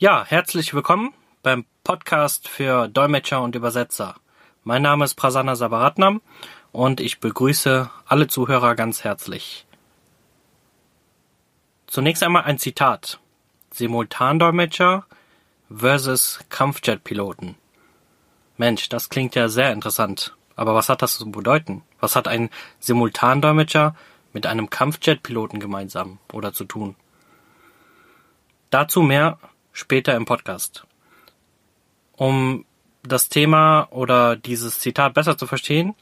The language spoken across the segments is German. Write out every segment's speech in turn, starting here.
Ja, herzlich willkommen beim Podcast für Dolmetscher und Übersetzer. Mein Name ist Prasanna Sabaratnam und ich begrüße alle Zuhörer ganz herzlich. Zunächst einmal ein Zitat. Simultandolmetscher versus Kampfjetpiloten. Mensch, das klingt ja sehr interessant. Aber was hat das zu bedeuten? Was hat ein Simultandolmetscher mit einem Kampfjetpiloten gemeinsam oder zu tun? Dazu mehr später im Podcast. Um das Thema oder dieses Zitat besser zu verstehen,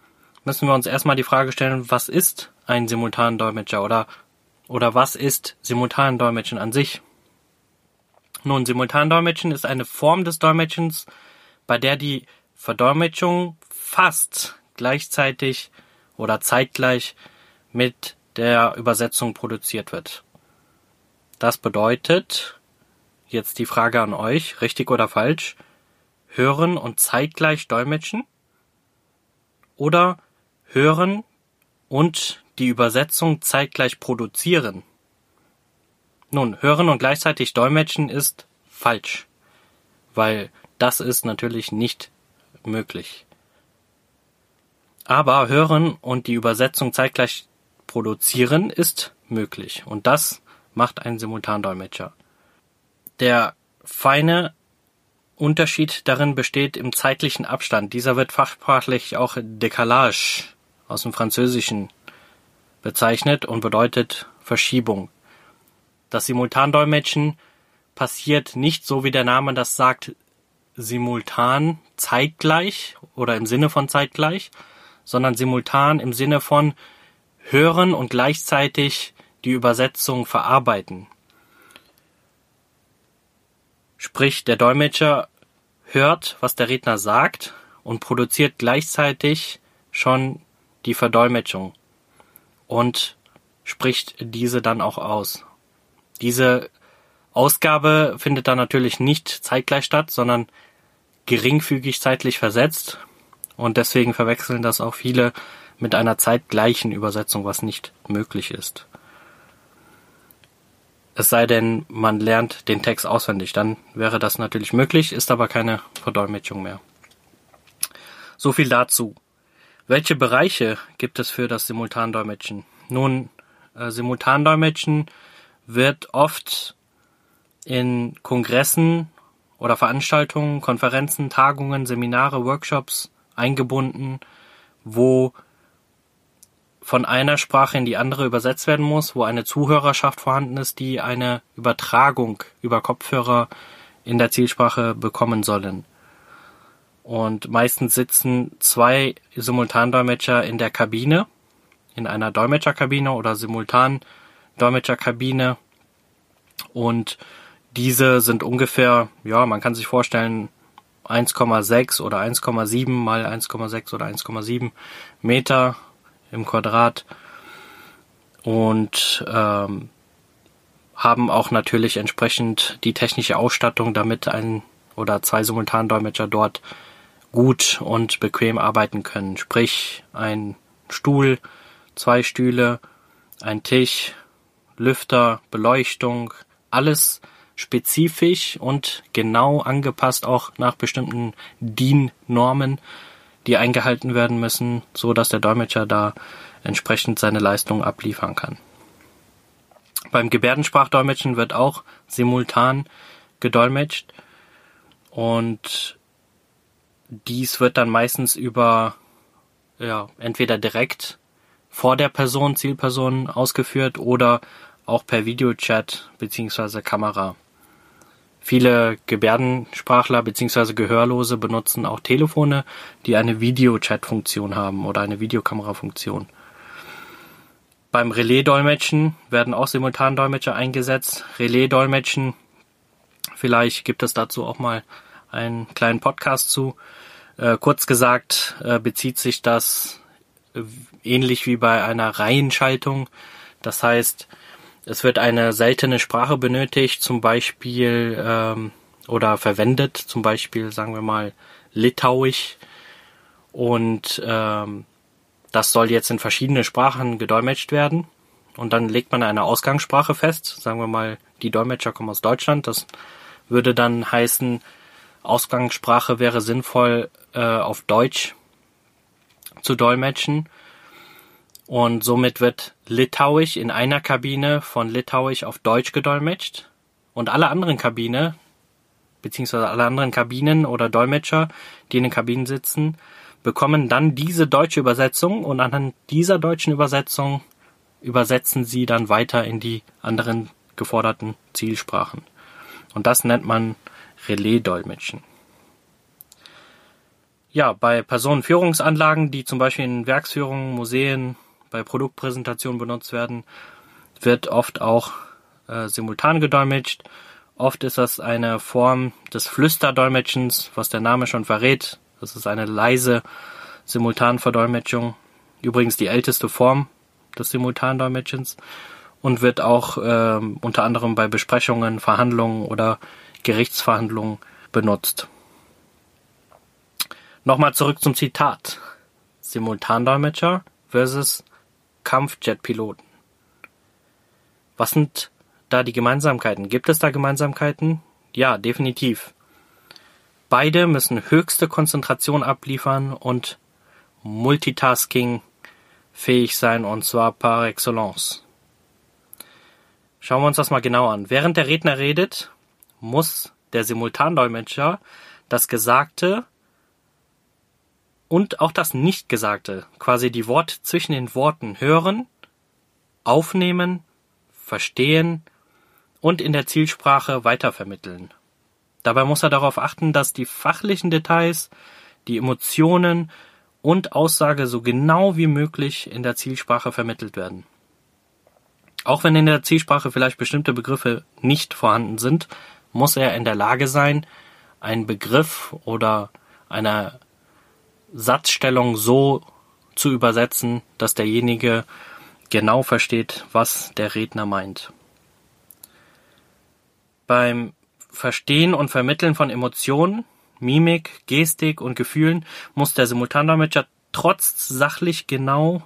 müssen wir uns erstmal die Frage stellen, was ist ein Simultandolmetscher oder, oder was ist Simultandolmetschen an sich? Nun, Simultandolmetschen ist eine Form des Dolmetschens, bei der die Verdolmetschung fast gleichzeitig oder zeitgleich mit der Übersetzung produziert wird. Das bedeutet, jetzt die Frage an euch, richtig oder falsch, hören und zeitgleich dolmetschen oder hören und die Übersetzung zeitgleich produzieren. Nun, hören und gleichzeitig dolmetschen ist falsch, weil das ist natürlich nicht möglich. Aber hören und die Übersetzung zeitgleich produzieren ist möglich. Und das macht ein Simultandolmetscher. Der feine Unterschied darin besteht im zeitlichen Abstand. Dieser wird fachsprachlich auch Décalage aus dem Französischen bezeichnet und bedeutet Verschiebung. Das Simultandolmetschen passiert nicht so, wie der Name das sagt, simultan zeitgleich oder im Sinne von zeitgleich, sondern simultan im Sinne von hören und gleichzeitig die Übersetzung verarbeiten. Sprich, der Dolmetscher hört, was der Redner sagt und produziert gleichzeitig schon die Verdolmetschung und spricht diese dann auch aus. Diese Ausgabe findet dann natürlich nicht zeitgleich statt, sondern geringfügig zeitlich versetzt und deswegen verwechseln das auch viele mit einer zeitgleichen Übersetzung, was nicht möglich ist. Es sei denn, man lernt den Text auswendig, dann wäre das natürlich möglich, ist aber keine Verdolmetschung mehr. So viel dazu. Welche Bereiche gibt es für das Simultandolmetschen? Nun, äh, Simultandolmetschen wird oft in Kongressen oder Veranstaltungen, Konferenzen, Tagungen, Seminare, Workshops eingebunden, wo von einer Sprache in die andere übersetzt werden muss, wo eine Zuhörerschaft vorhanden ist, die eine Übertragung über Kopfhörer in der Zielsprache bekommen sollen. Und meistens sitzen zwei Simultandolmetscher in der Kabine, in einer Dolmetscherkabine oder Simultan-Dolmetscherkabine. Und diese sind ungefähr, ja, man kann sich vorstellen, 1,6 oder 1,7 mal 1,6 oder 1,7 Meter im Quadrat und ähm, haben auch natürlich entsprechend die technische Ausstattung, damit ein oder zwei Simultandolmetscher dort gut und bequem arbeiten können. Sprich, ein Stuhl, zwei Stühle, ein Tisch, Lüfter, Beleuchtung, alles spezifisch und genau angepasst auch nach bestimmten DIN-Normen, die eingehalten werden müssen, so dass der Dolmetscher da entsprechend seine Leistung abliefern kann. Beim Gebärdensprachdolmetschen wird auch simultan gedolmetscht und dies wird dann meistens über ja, entweder direkt vor der Person, Zielperson ausgeführt oder auch per Videochat beziehungsweise Kamera. Viele Gebärdensprachler bzw. Gehörlose benutzen auch Telefone, die eine Videochat-Funktion haben oder eine Videokamera-Funktion. Beim Relais-Dolmetschen werden auch Simultandolmetscher eingesetzt. Relais-Dolmetschen, vielleicht gibt es dazu auch mal einen kleinen Podcast zu. Äh, kurz gesagt äh, bezieht sich das äh, ähnlich wie bei einer Reihenschaltung. Das heißt, es wird eine seltene Sprache benötigt, zum Beispiel ähm, oder verwendet, zum Beispiel sagen wir mal Litauisch. Und ähm, das soll jetzt in verschiedene Sprachen gedolmetscht werden. Und dann legt man eine Ausgangssprache fest, sagen wir mal, die Dolmetscher kommen aus Deutschland, das würde dann heißen, Ausgangssprache wäre sinnvoll äh, auf Deutsch zu dolmetschen. Und somit wird Litauisch in einer Kabine von Litauisch auf Deutsch gedolmetscht. Und alle anderen Kabine, beziehungsweise alle anderen Kabinen oder Dolmetscher, die in den Kabinen sitzen, bekommen dann diese deutsche Übersetzung und anhand dieser deutschen Übersetzung übersetzen sie dann weiter in die anderen geforderten Zielsprachen. Und das nennt man Relais-Dolmetschen. Ja, bei Personenführungsanlagen, die zum Beispiel in Werksführungen, Museen, bei Produktpräsentationen benutzt werden, wird oft auch äh, simultan gedolmetscht. Oft ist das eine Form des Flüsterdolmetschens, was der Name schon verrät. Das ist eine leise Simultanverdolmetschung. Übrigens die älteste Form des Simultandolmetschens und wird auch äh, unter anderem bei Besprechungen, Verhandlungen oder Gerichtsverhandlungen benutzt. Nochmal zurück zum Zitat. Simultandolmetscher versus Kampfjetpiloten. Was sind da die Gemeinsamkeiten? Gibt es da Gemeinsamkeiten? Ja, definitiv. Beide müssen höchste Konzentration abliefern und Multitasking fähig sein und zwar par excellence. Schauen wir uns das mal genau an. Während der Redner redet, muss der Simultandolmetscher das Gesagte und auch das Nichtgesagte, quasi die Worte zwischen den Worten hören, aufnehmen, verstehen und in der Zielsprache weitervermitteln. Dabei muss er darauf achten, dass die fachlichen Details, die Emotionen und Aussage so genau wie möglich in der Zielsprache vermittelt werden. Auch wenn in der Zielsprache vielleicht bestimmte Begriffe nicht vorhanden sind, muss er in der Lage sein, einen Begriff oder eine Satzstellung so zu übersetzen, dass derjenige genau versteht, was der Redner meint. Beim Verstehen und Vermitteln von Emotionen, Mimik, Gestik und Gefühlen muss der Simultandolmetscher trotz sachlich genau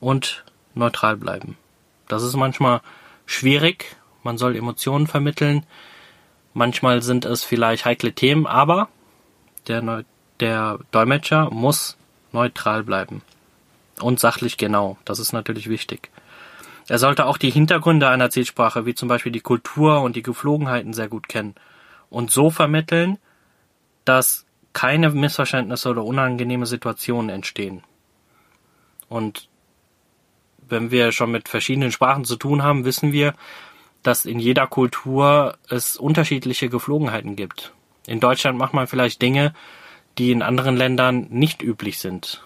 und neutral bleiben. Das ist manchmal schwierig. Man soll Emotionen vermitteln. Manchmal sind es vielleicht heikle Themen, aber der der Dolmetscher muss neutral bleiben. Und sachlich genau. Das ist natürlich wichtig. Er sollte auch die Hintergründe einer Zielsprache, wie zum Beispiel die Kultur und die Geflogenheiten sehr gut kennen und so vermitteln, dass keine Missverständnisse oder unangenehme Situationen entstehen. Und wenn wir schon mit verschiedenen Sprachen zu tun haben, wissen wir, dass in jeder Kultur es unterschiedliche Geflogenheiten gibt. In Deutschland macht man vielleicht Dinge, die in anderen Ländern nicht üblich sind.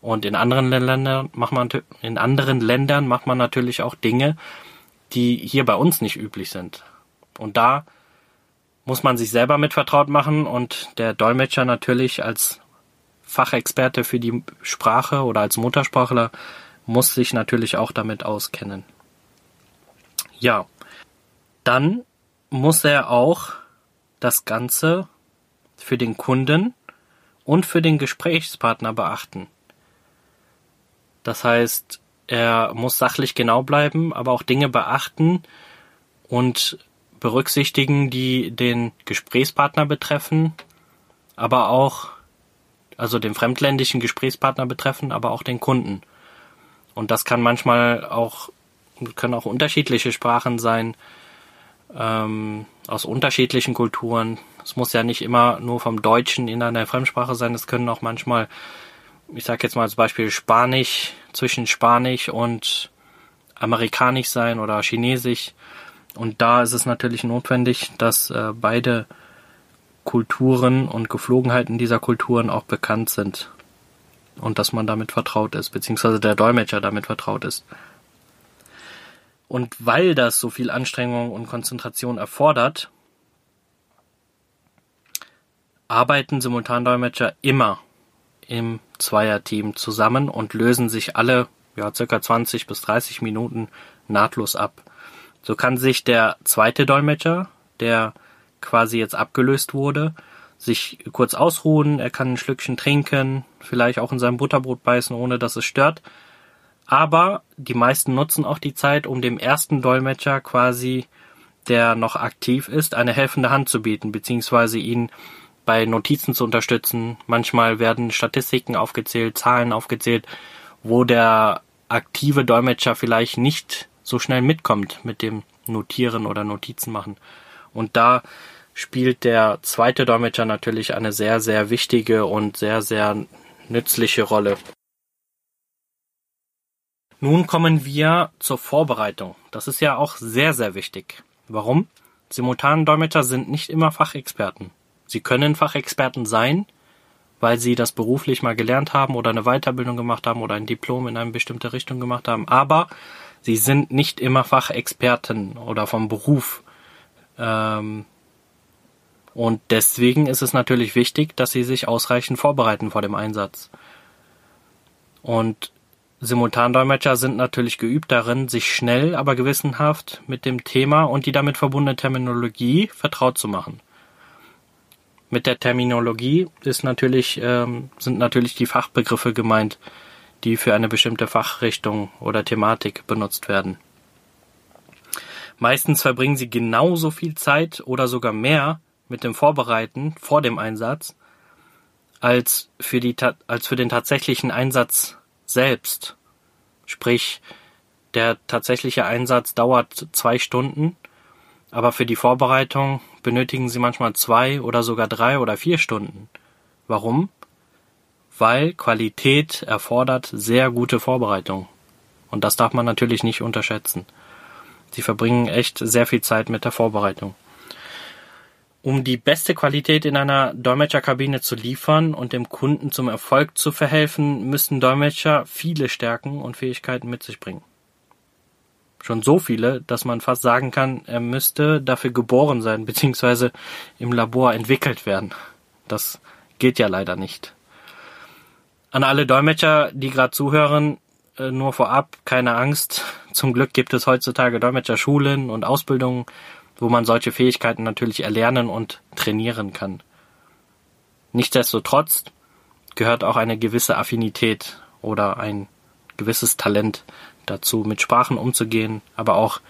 Und in anderen Ländern macht man in anderen Ländern macht man natürlich auch Dinge, die hier bei uns nicht üblich sind. Und da muss man sich selber mit vertraut machen und der Dolmetscher natürlich als Fachexperte für die Sprache oder als Muttersprachler muss sich natürlich auch damit auskennen. Ja, dann muss er auch das Ganze für den Kunden und für den Gesprächspartner beachten. Das heißt, er muss sachlich genau bleiben, aber auch Dinge beachten und berücksichtigen, die den Gesprächspartner betreffen, aber auch, also den fremdländischen Gesprächspartner betreffen, aber auch den Kunden. Und das kann manchmal auch, können auch unterschiedliche Sprachen sein, ähm, aus unterschiedlichen Kulturen. Es muss ja nicht immer nur vom Deutschen in einer Fremdsprache sein. Es können auch manchmal, ich sage jetzt mal als Beispiel Spanisch zwischen Spanisch und Amerikanisch sein oder Chinesisch. Und da ist es natürlich notwendig, dass äh, beide Kulturen und Geflogenheiten dieser Kulturen auch bekannt sind und dass man damit vertraut ist, beziehungsweise der Dolmetscher damit vertraut ist. Und weil das so viel Anstrengung und Konzentration erfordert, arbeiten Simultandolmetscher immer im Zweierteam zusammen und lösen sich alle ja, circa 20 bis 30 Minuten nahtlos ab. So kann sich der zweite Dolmetscher, der quasi jetzt abgelöst wurde, sich kurz ausruhen, er kann ein Schlückchen trinken, vielleicht auch in seinem Butterbrot beißen, ohne dass es stört. Aber die meisten nutzen auch die Zeit, um dem ersten Dolmetscher quasi der noch aktiv ist, eine helfende Hand zu bieten, beziehungsweise ihn bei Notizen zu unterstützen. Manchmal werden Statistiken aufgezählt, Zahlen aufgezählt, wo der aktive Dolmetscher vielleicht nicht so schnell mitkommt mit dem Notieren oder Notizen machen. Und da spielt der zweite Dolmetscher natürlich eine sehr, sehr wichtige und sehr, sehr nützliche Rolle. Nun kommen wir zur Vorbereitung. Das ist ja auch sehr, sehr wichtig. Warum? Simultandolmetscher sind nicht immer Fachexperten. Sie können Fachexperten sein, weil sie das beruflich mal gelernt haben oder eine Weiterbildung gemacht haben oder ein Diplom in eine bestimmte Richtung gemacht haben, aber sie sind nicht immer Fachexperten oder vom Beruf. Ähm, und deswegen ist es natürlich wichtig, dass sie sich ausreichend vorbereiten vor dem Einsatz. Und Simultandolmetscher sind natürlich geübt darin, sich schnell, aber gewissenhaft mit dem Thema und die damit verbundene Terminologie vertraut zu machen. Mit der Terminologie ist natürlich, ähm, sind natürlich die Fachbegriffe gemeint, die für eine bestimmte Fachrichtung oder Thematik benutzt werden. Meistens verbringen sie genauso viel Zeit oder sogar mehr mit dem Vorbereiten vor dem Einsatz als für, die, als für den tatsächlichen Einsatz selbst. Sprich, der tatsächliche Einsatz dauert zwei Stunden, aber für die Vorbereitung benötigen Sie manchmal zwei oder sogar drei oder vier Stunden. Warum? Weil Qualität erfordert sehr gute Vorbereitung. Und das darf man natürlich nicht unterschätzen. Sie verbringen echt sehr viel Zeit mit der Vorbereitung. Um die beste Qualität in einer Dolmetscherkabine zu liefern und dem Kunden zum Erfolg zu verhelfen, müssen Dolmetscher viele Stärken und Fähigkeiten mit sich bringen. Schon so viele, dass man fast sagen kann, er müsste dafür geboren sein, beziehungsweise im Labor entwickelt werden. Das geht ja leider nicht. An alle Dolmetscher, die gerade zuhören, äh, nur vorab, keine Angst. Zum Glück gibt es heutzutage Dolmetscherschulen und Ausbildungen, wo man solche Fähigkeiten natürlich erlernen und trainieren kann. Nichtsdestotrotz gehört auch eine gewisse Affinität oder ein gewisses Talent dazu, mit Sprachen umzugehen, aber auch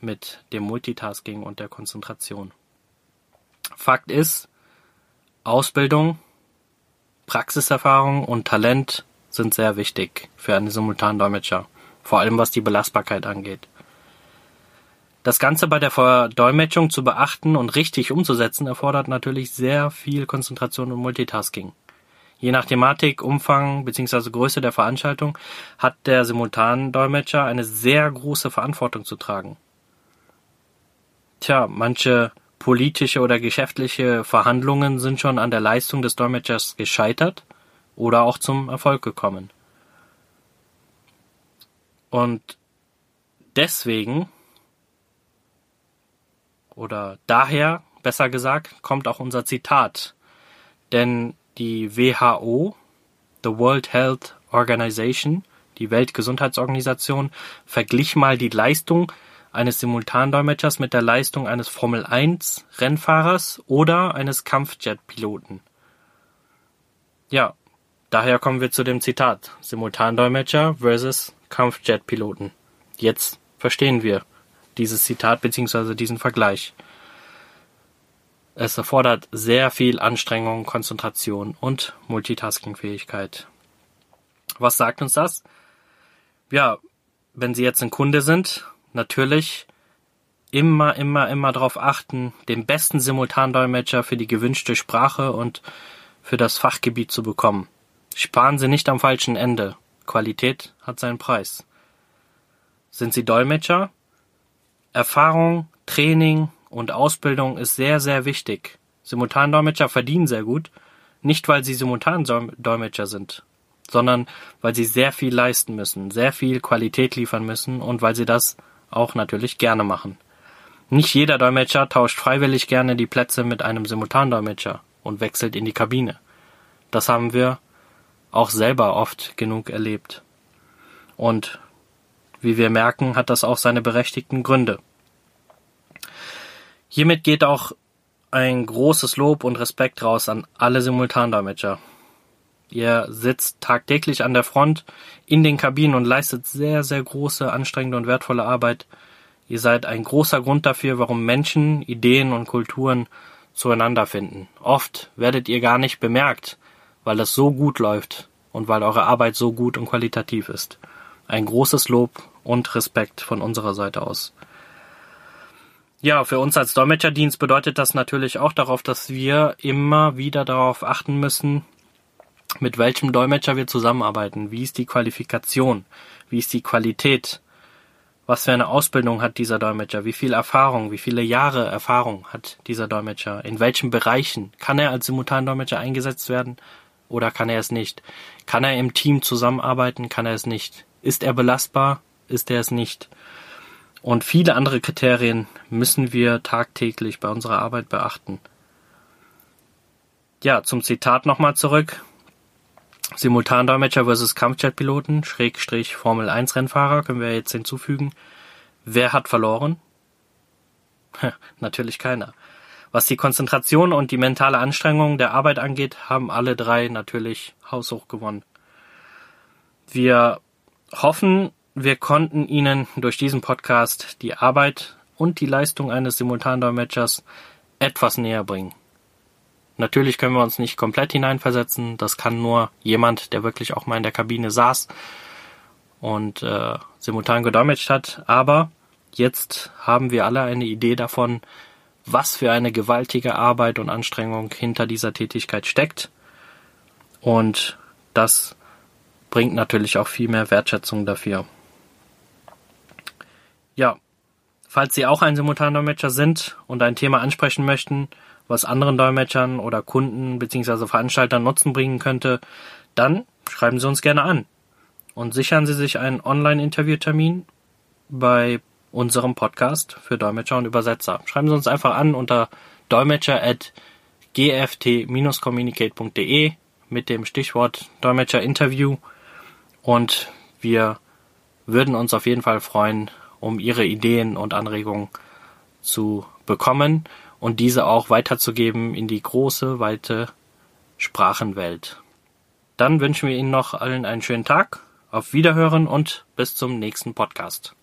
mit dem Multitasking und der Konzentration. Fakt ist, Ausbildung, Praxiserfahrung und Talent sind sehr wichtig für einen Simultandolmetscher, vor allem was die Belastbarkeit angeht. Das Ganze bei der Verdolmetschung zu beachten und richtig umzusetzen erfordert natürlich sehr viel Konzentration und Multitasking. Je nach Thematik, Umfang bzw. Größe der Veranstaltung hat der Simultandolmetscher eine sehr große Verantwortung zu tragen. Tja, manche politische oder geschäftliche Verhandlungen sind schon an der Leistung des Dolmetschers gescheitert oder auch zum Erfolg gekommen. Und deswegen oder daher, besser gesagt, kommt auch unser Zitat. Denn die WHO, the World Health Organization, die Weltgesundheitsorganisation, verglich mal die Leistung eines Simultandolmetschers mit der Leistung eines Formel 1 Rennfahrers oder eines Kampfjet-Piloten. Ja, daher kommen wir zu dem Zitat Simultandolmetscher versus Kampfjet-Piloten. Jetzt verstehen wir, dieses Zitat bzw. diesen Vergleich. Es erfordert sehr viel Anstrengung, Konzentration und Multitasking-Fähigkeit. Was sagt uns das? Ja, wenn Sie jetzt ein Kunde sind, natürlich immer, immer, immer darauf achten, den besten Simultandolmetscher für die gewünschte Sprache und für das Fachgebiet zu bekommen. Sparen Sie nicht am falschen Ende. Qualität hat seinen Preis. Sind Sie Dolmetscher? Erfahrung, Training und Ausbildung ist sehr, sehr wichtig. Simultandolmetscher verdienen sehr gut, nicht weil sie Simultandolmetscher sind, sondern weil sie sehr viel leisten müssen, sehr viel Qualität liefern müssen und weil sie das auch natürlich gerne machen. Nicht jeder Dolmetscher tauscht freiwillig gerne die Plätze mit einem Simultandolmetscher und wechselt in die Kabine. Das haben wir auch selber oft genug erlebt. Und wie wir merken, hat das auch seine berechtigten Gründe. Hiermit geht auch ein großes Lob und Respekt raus an alle Simultandolmetscher. Ihr sitzt tagtäglich an der Front in den Kabinen und leistet sehr, sehr große, anstrengende und wertvolle Arbeit Ihr seid ein großer Grund dafür, warum Menschen, Ideen und Kulturen zueinander finden. Oft werdet ihr gar nicht bemerkt, weil es so gut läuft und weil eure Arbeit so gut und qualitativ ist. Ein großes Lob und Respekt von unserer Seite aus. Ja, für uns als Dolmetscherdienst bedeutet das natürlich auch darauf, dass wir immer wieder darauf achten müssen, mit welchem Dolmetscher wir zusammenarbeiten. Wie ist die Qualifikation? Wie ist die Qualität? Was für eine Ausbildung hat dieser Dolmetscher? Wie viel Erfahrung? Wie viele Jahre Erfahrung hat dieser Dolmetscher? In welchen Bereichen? Kann er als Simultandolmetscher eingesetzt werden oder kann er es nicht? Kann er im Team zusammenarbeiten? Kann er es nicht? Ist er belastbar? Ist er es nicht? Und viele andere Kriterien müssen wir tagtäglich bei unserer Arbeit beachten. Ja, zum Zitat nochmal zurück. Simultandolmetscher versus Kampfjetpiloten, Schrägstrich Formel 1 Rennfahrer können wir jetzt hinzufügen. Wer hat verloren? Natürlich keiner. Was die Konzentration und die mentale Anstrengung der Arbeit angeht, haben alle drei natürlich haushoch gewonnen. Wir hoffen, wir konnten Ihnen durch diesen Podcast die Arbeit und die Leistung eines Simultandolmetschers etwas näher bringen. Natürlich können wir uns nicht komplett hineinversetzen. Das kann nur jemand, der wirklich auch mal in der Kabine saß und äh, simultan gedolmetscht hat. Aber jetzt haben wir alle eine Idee davon, was für eine gewaltige Arbeit und Anstrengung hinter dieser Tätigkeit steckt. Und das bringt natürlich auch viel mehr Wertschätzung dafür. Ja, falls Sie auch ein Simultandolmetscher sind und ein Thema ansprechen möchten, was anderen Dolmetschern oder Kunden bzw. Veranstaltern Nutzen bringen könnte, dann schreiben Sie uns gerne an und sichern Sie sich einen Online-Interviewtermin bei unserem Podcast für Dolmetscher und Übersetzer. Schreiben Sie uns einfach an unter dolmetscher at gft-communicate.de mit dem Stichwort Dolmetscher Interview und wir würden uns auf jeden Fall freuen, um Ihre Ideen und Anregungen zu bekommen und diese auch weiterzugeben in die große, weite Sprachenwelt. Dann wünschen wir Ihnen noch allen einen schönen Tag, auf Wiederhören und bis zum nächsten Podcast.